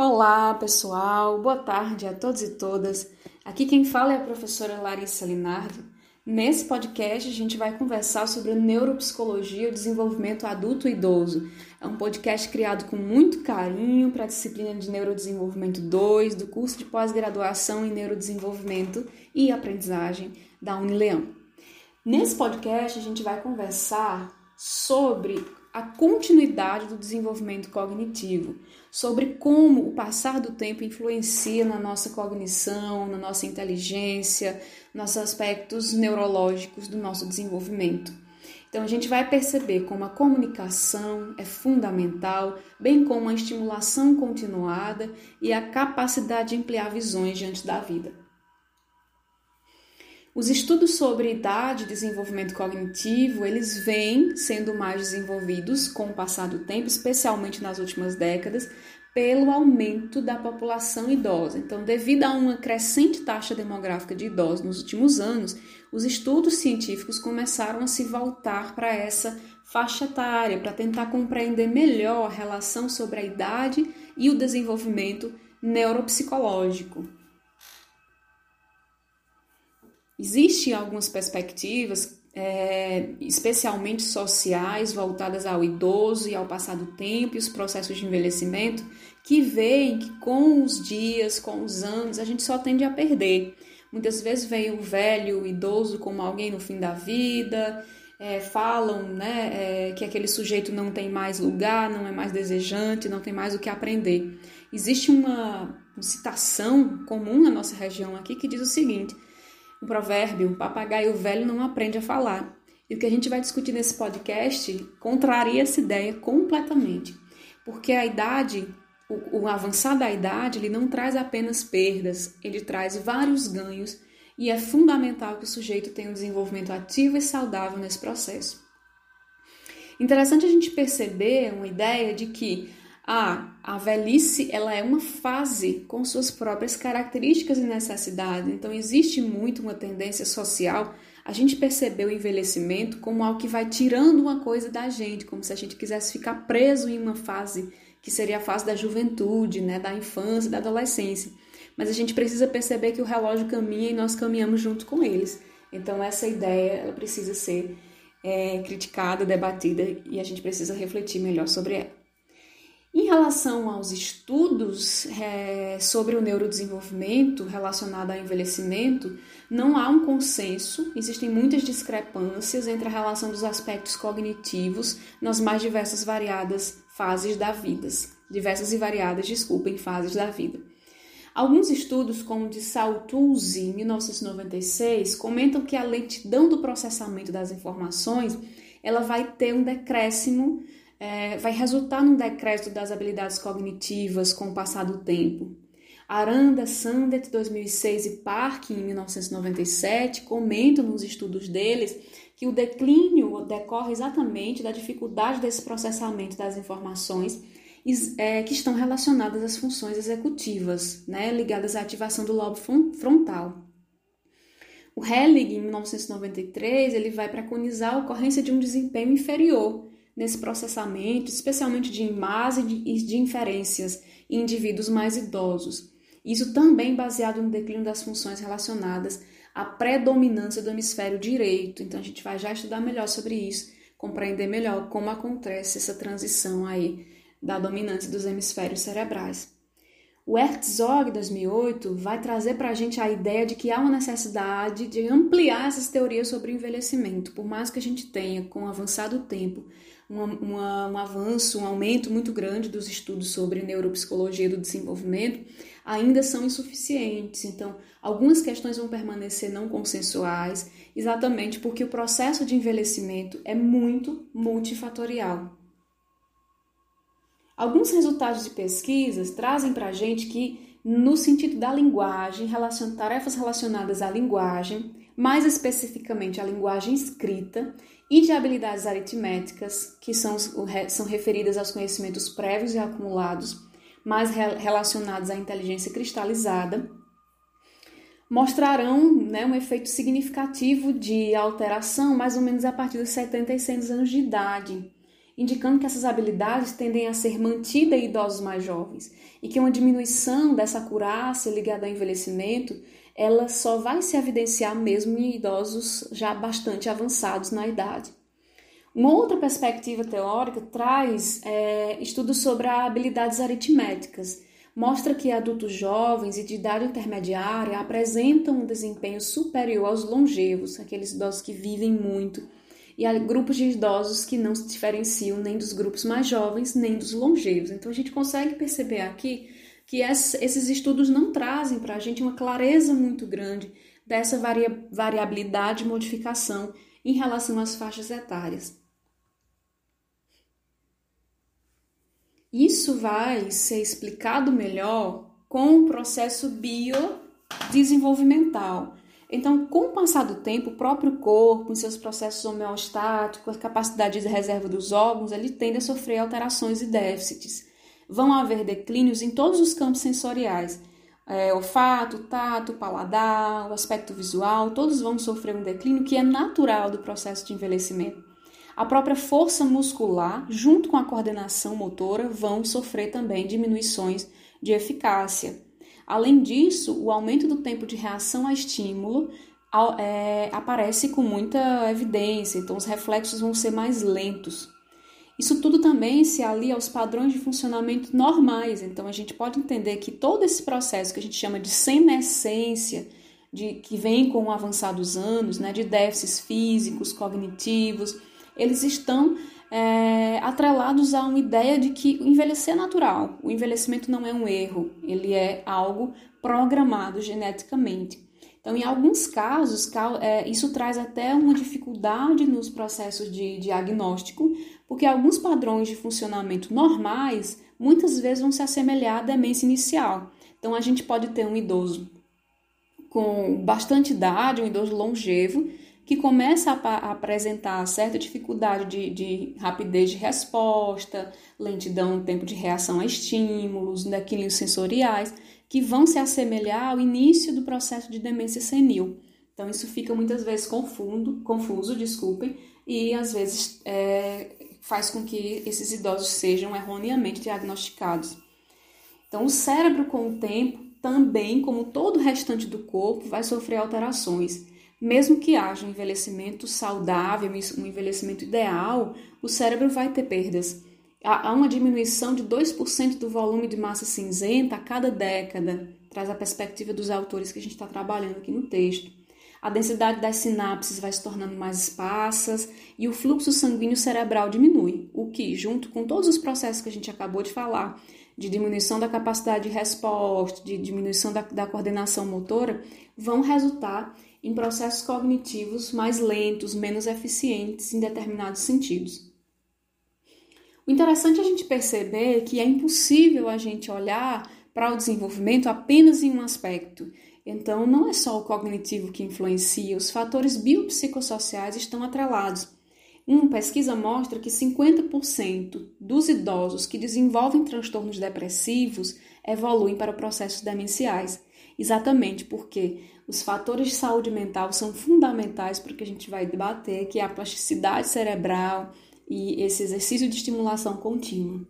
Olá, pessoal. Boa tarde a todos e todas. Aqui quem fala é a professora Larissa Linardi. Nesse podcast a gente vai conversar sobre neuropsicologia e desenvolvimento adulto e idoso. É um podcast criado com muito carinho para a disciplina de Neurodesenvolvimento 2 do curso de pós-graduação em Neurodesenvolvimento e Aprendizagem da Unileão. Nesse podcast a gente vai conversar sobre a continuidade do desenvolvimento cognitivo, sobre como o passar do tempo influencia na nossa cognição, na nossa inteligência, nos aspectos neurológicos do nosso desenvolvimento. Então, a gente vai perceber como a comunicação é fundamental, bem como a estimulação continuada e a capacidade de ampliar visões diante da vida. Os estudos sobre idade e desenvolvimento cognitivo, eles vêm sendo mais desenvolvidos com o passar do tempo, especialmente nas últimas décadas, pelo aumento da população idosa. Então, devido a uma crescente taxa demográfica de idosos nos últimos anos, os estudos científicos começaram a se voltar para essa faixa etária, para tentar compreender melhor a relação sobre a idade e o desenvolvimento neuropsicológico. Existem algumas perspectivas, é, especialmente sociais, voltadas ao idoso e ao passar do tempo e os processos de envelhecimento, que veem que com os dias, com os anos, a gente só tende a perder. Muitas vezes vem o velho, o idoso como alguém no fim da vida, é, falam né, é, que aquele sujeito não tem mais lugar, não é mais desejante, não tem mais o que aprender. Existe uma, uma citação comum na nossa região aqui que diz o seguinte: o provérbio, papagaio velho não aprende a falar. E o que a gente vai discutir nesse podcast contraria essa ideia completamente. Porque a idade, o, o avançar da idade, ele não traz apenas perdas, ele traz vários ganhos e é fundamental que o sujeito tenha um desenvolvimento ativo e saudável nesse processo. Interessante a gente perceber uma ideia de que ah, a velhice ela é uma fase com suas próprias características e necessidades. Então existe muito uma tendência social a gente perceber o envelhecimento como algo que vai tirando uma coisa da gente, como se a gente quisesse ficar preso em uma fase que seria a fase da juventude, né, da infância, da adolescência. Mas a gente precisa perceber que o relógio caminha e nós caminhamos junto com eles. Então essa ideia ela precisa ser é, criticada, debatida e a gente precisa refletir melhor sobre ela. Em relação aos estudos é, sobre o neurodesenvolvimento relacionado ao envelhecimento, não há um consenso, existem muitas discrepâncias entre a relação dos aspectos cognitivos nas mais diversas variadas fases da vida. Diversas e variadas, desculpem, fases da vida. Alguns estudos, como o de Saltuzzi, em 1996, comentam que a lentidão do processamento das informações ela vai ter um decréscimo é, vai resultar num decréscimo das habilidades cognitivas com o passar do tempo. Aranda, Sandet, 2006 e Park, em 1997, comentam nos estudos deles que o declínio decorre exatamente da dificuldade desse processamento das informações é, que estão relacionadas às funções executivas, né, ligadas à ativação do lobo frontal. O Hellig, em 1993, ele vai preconizar a ocorrência de um desempenho inferior nesse processamento, especialmente de imagens e de inferências em indivíduos mais idosos. Isso também baseado no declínio das funções relacionadas à predominância do hemisfério direito. Então a gente vai já estudar melhor sobre isso, compreender melhor como acontece essa transição aí da dominância dos hemisférios cerebrais. O Herzog 2008 vai trazer para a gente a ideia de que há uma necessidade de ampliar essas teorias sobre envelhecimento, por mais que a gente tenha, com o avançar do tempo, um avanço, um aumento muito grande dos estudos sobre neuropsicologia do desenvolvimento, ainda são insuficientes. Então, algumas questões vão permanecer não consensuais, exatamente porque o processo de envelhecimento é muito multifatorial. Alguns resultados de pesquisas trazem para a gente que, no sentido da linguagem, relacion, tarefas relacionadas à linguagem, mais especificamente à linguagem escrita, e de habilidades aritméticas, que são, são referidas aos conhecimentos prévios e acumulados, mais relacionados à inteligência cristalizada, mostrarão né, um efeito significativo de alteração mais ou menos a partir dos 70 e 100 anos de idade. Indicando que essas habilidades tendem a ser mantidas em idosos mais jovens e que uma diminuição dessa acurácia ligada ao envelhecimento ela só vai se evidenciar mesmo em idosos já bastante avançados na idade. Uma outra perspectiva teórica traz é, estudos sobre habilidades aritméticas. Mostra que adultos jovens e de idade intermediária apresentam um desempenho superior aos longevos, aqueles idosos que vivem muito, e há grupos de idosos que não se diferenciam nem dos grupos mais jovens nem dos longevos. Então a gente consegue perceber aqui que esses estudos não trazem para a gente uma clareza muito grande dessa variabilidade e modificação em relação às faixas etárias. Isso vai ser explicado melhor com o processo biodesenvolvimental. Então, com o passar do tempo, o próprio corpo, em seus processos homeostáticos, a capacidade de reserva dos órgãos, ele tende a sofrer alterações e déficits vão haver declínios em todos os campos sensoriais. É, olfato, tato, paladar, o aspecto visual, todos vão sofrer um declínio que é natural do processo de envelhecimento. A própria força muscular, junto com a coordenação motora, vão sofrer também diminuições de eficácia. Além disso, o aumento do tempo de reação a estímulo é, aparece com muita evidência, então os reflexos vão ser mais lentos. Isso tudo também se alia aos padrões de funcionamento normais. Então a gente pode entender que todo esse processo que a gente chama de senescência, de que vem com o avançar dos anos, né, de déficits físicos, cognitivos, eles estão é, atrelados a uma ideia de que envelhecer é natural. O envelhecimento não é um erro, ele é algo programado geneticamente. Então, em alguns casos, é, isso traz até uma dificuldade nos processos de diagnóstico, porque alguns padrões de funcionamento normais muitas vezes vão se assemelhar à demência inicial. Então, a gente pode ter um idoso com bastante idade, um idoso longevo, que começa a, apresentar certa dificuldade de, de, rapidez de resposta, lentidão, tempo de reação a estímulos, declínios sensoriais que vão se assemelhar ao início do processo de demência senil. Então, isso fica muitas vezes confundo, confuso, desculpem, e às vezes é, faz com que esses idosos sejam erroneamente diagnosticados. Então, o cérebro, com o tempo, também, como todo o restante do corpo, vai sofrer alterações. Mesmo que haja um envelhecimento saudável, um envelhecimento ideal, o cérebro vai ter perdas há uma diminuição de 2% do volume de massa cinzenta a cada década, traz a perspectiva dos autores que a gente está trabalhando aqui no texto. A densidade das sinapses vai se tornando mais esparsas e o fluxo sanguíneo cerebral diminui, o que, junto com todos os processos que a gente acabou de falar, de diminuição da capacidade de resposta, de diminuição da, da coordenação motora, vão resultar em processos cognitivos mais lentos, menos eficientes em determinados sentidos. O interessante é a gente perceber que é impossível a gente olhar para o desenvolvimento apenas em um aspecto. Então, não é só o cognitivo que influencia, os fatores biopsicossociais estão atrelados. Uma pesquisa mostra que 50% dos idosos que desenvolvem transtornos depressivos evoluem para processos demenciais, exatamente porque os fatores de saúde mental são fundamentais para o que a gente vai debater, que é a plasticidade cerebral, e esse exercício de estimulação contínua.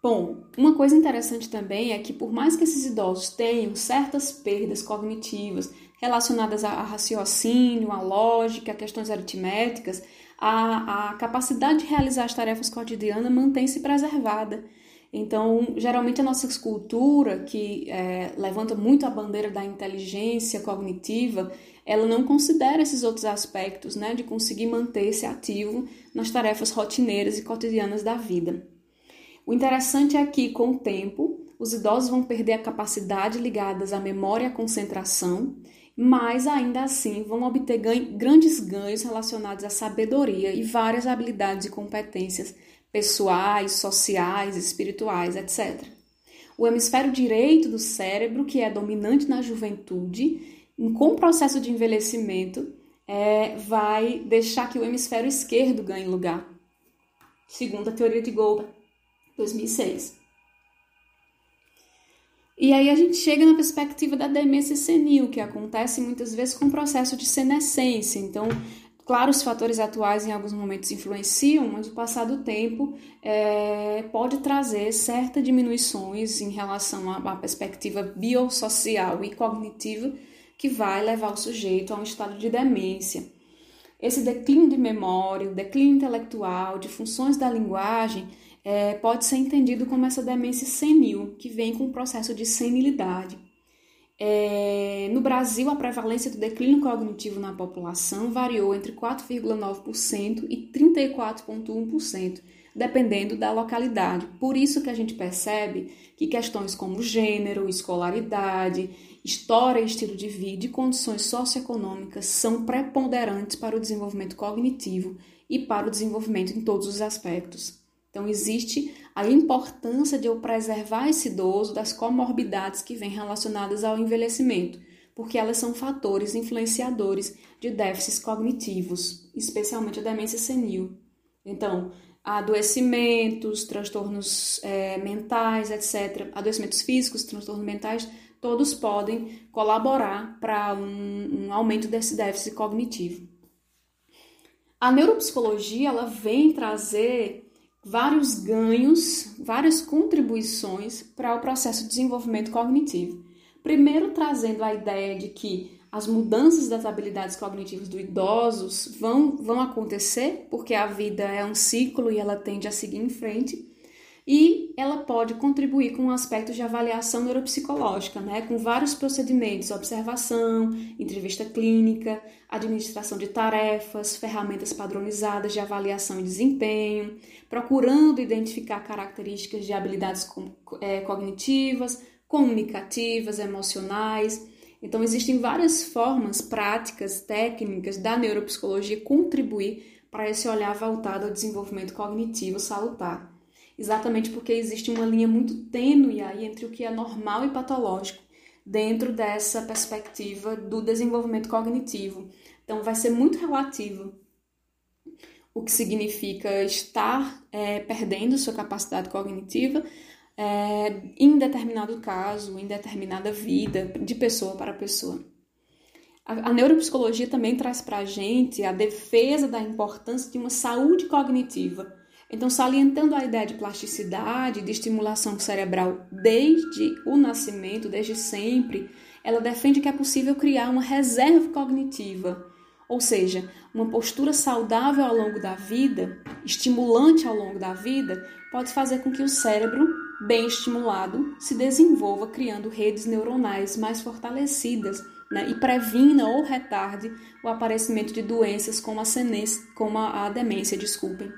Bom, uma coisa interessante também é que, por mais que esses idosos tenham certas perdas cognitivas relacionadas a raciocínio, a lógica, a questões aritméticas, a, a capacidade de realizar as tarefas cotidianas mantém-se preservada. Então, geralmente a nossa escultura, que é, levanta muito a bandeira da inteligência cognitiva, ela não considera esses outros aspectos, né, de conseguir manter-se ativo nas tarefas rotineiras e cotidianas da vida. O interessante é que, com o tempo, os idosos vão perder a capacidade ligadas à memória e à concentração, mas ainda assim vão obter ganho, grandes ganhos relacionados à sabedoria e várias habilidades e competências pessoais, sociais, espirituais, etc. O hemisfério direito do cérebro, que é dominante na juventude, com o processo de envelhecimento, é, vai deixar que o hemisfério esquerdo ganhe lugar, segundo a teoria de Goldberg, 2006. E aí a gente chega na perspectiva da demência senil, que acontece muitas vezes com o processo de senescência. Então, Claro, os fatores atuais em alguns momentos influenciam, mas o passar do tempo é, pode trazer certas diminuições em relação à, à perspectiva biosocial e cognitiva que vai levar o sujeito a um estado de demência. Esse declínio de memória, o declínio intelectual, de funções da linguagem, é, pode ser entendido como essa demência senil, que vem com o processo de senilidade. É, no Brasil, a prevalência do declínio cognitivo na população variou entre 4,9% e 34,1%, dependendo da localidade. Por isso que a gente percebe que questões como gênero, escolaridade, história estilo de vida e condições socioeconômicas são preponderantes para o desenvolvimento cognitivo e para o desenvolvimento em todos os aspectos. Então, existe a importância de eu preservar esse idoso das comorbidades que vêm relacionadas ao envelhecimento, porque elas são fatores influenciadores de déficits cognitivos, especialmente a demência senil. Então, adoecimentos, transtornos é, mentais, etc., adoecimentos físicos, transtornos mentais, todos podem colaborar para um, um aumento desse déficit cognitivo. A neuropsicologia ela vem trazer vários ganhos, várias contribuições para o processo de desenvolvimento cognitivo. Primeiro, trazendo a ideia de que as mudanças das habilidades cognitivas do idosos vão, vão acontecer, porque a vida é um ciclo e ela tende a seguir em frente e ela pode contribuir com aspectos de avaliação neuropsicológica, né, com vários procedimentos, observação, entrevista clínica, administração de tarefas, ferramentas padronizadas de avaliação e desempenho, procurando identificar características de habilidades é, cognitivas, comunicativas, emocionais. Então, existem várias formas práticas, técnicas da neuropsicologia contribuir para esse olhar voltado ao desenvolvimento cognitivo salutar exatamente porque existe uma linha muito tênue aí entre o que é normal e patológico dentro dessa perspectiva do desenvolvimento cognitivo. Então, vai ser muito relativo o que significa estar é, perdendo sua capacidade cognitiva é, em determinado caso, em determinada vida, de pessoa para pessoa. A, a neuropsicologia também traz para a gente a defesa da importância de uma saúde cognitiva então, salientando a ideia de plasticidade, de estimulação cerebral desde o nascimento, desde sempre, ela defende que é possível criar uma reserva cognitiva, ou seja, uma postura saudável ao longo da vida, estimulante ao longo da vida, pode fazer com que o cérebro, bem estimulado, se desenvolva criando redes neuronais mais fortalecidas né, e previna ou retarde o aparecimento de doenças como a, como a demência, desculpem.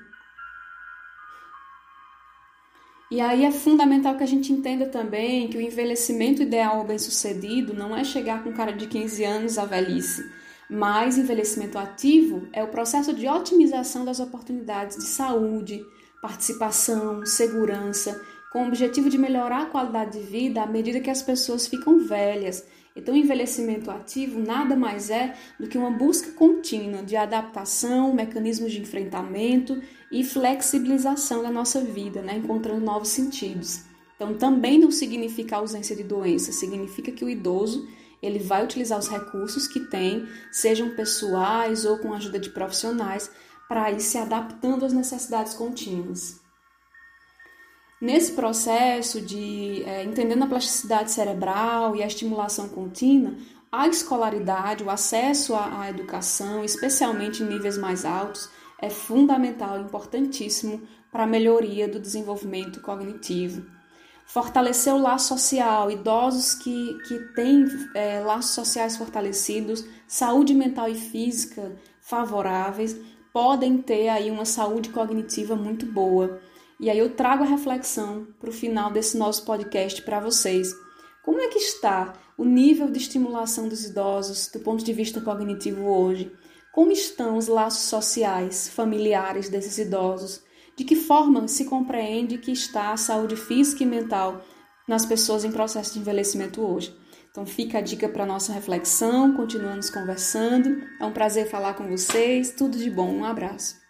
E aí é fundamental que a gente entenda também que o envelhecimento ideal ou bem-sucedido não é chegar com cara de 15 anos à velhice, mas envelhecimento ativo é o processo de otimização das oportunidades de saúde, participação, segurança, com o objetivo de melhorar a qualidade de vida à medida que as pessoas ficam velhas. Então, envelhecimento ativo nada mais é do que uma busca contínua de adaptação, mecanismos de enfrentamento e flexibilização da nossa vida, né? encontrando novos sentidos. Então, também não significa ausência de doença, significa que o idoso ele vai utilizar os recursos que tem, sejam pessoais ou com a ajuda de profissionais, para ir se adaptando às necessidades contínuas. Nesse processo de é, entendendo a plasticidade cerebral e a estimulação contínua, a escolaridade, o acesso à, à educação, especialmente em níveis mais altos, é fundamental importantíssimo para a melhoria do desenvolvimento cognitivo. Fortalecer o laço social, idosos que, que têm é, laços sociais fortalecidos, saúde mental e física favoráveis, podem ter aí uma saúde cognitiva muito boa. E aí eu trago a reflexão para o final desse nosso podcast para vocês. Como é que está o nível de estimulação dos idosos do ponto de vista cognitivo hoje? Como estão os laços sociais, familiares desses idosos? De que forma se compreende que está a saúde física e mental nas pessoas em processo de envelhecimento hoje? Então fica a dica para nossa reflexão, continuamos conversando. É um prazer falar com vocês. Tudo de bom, um abraço.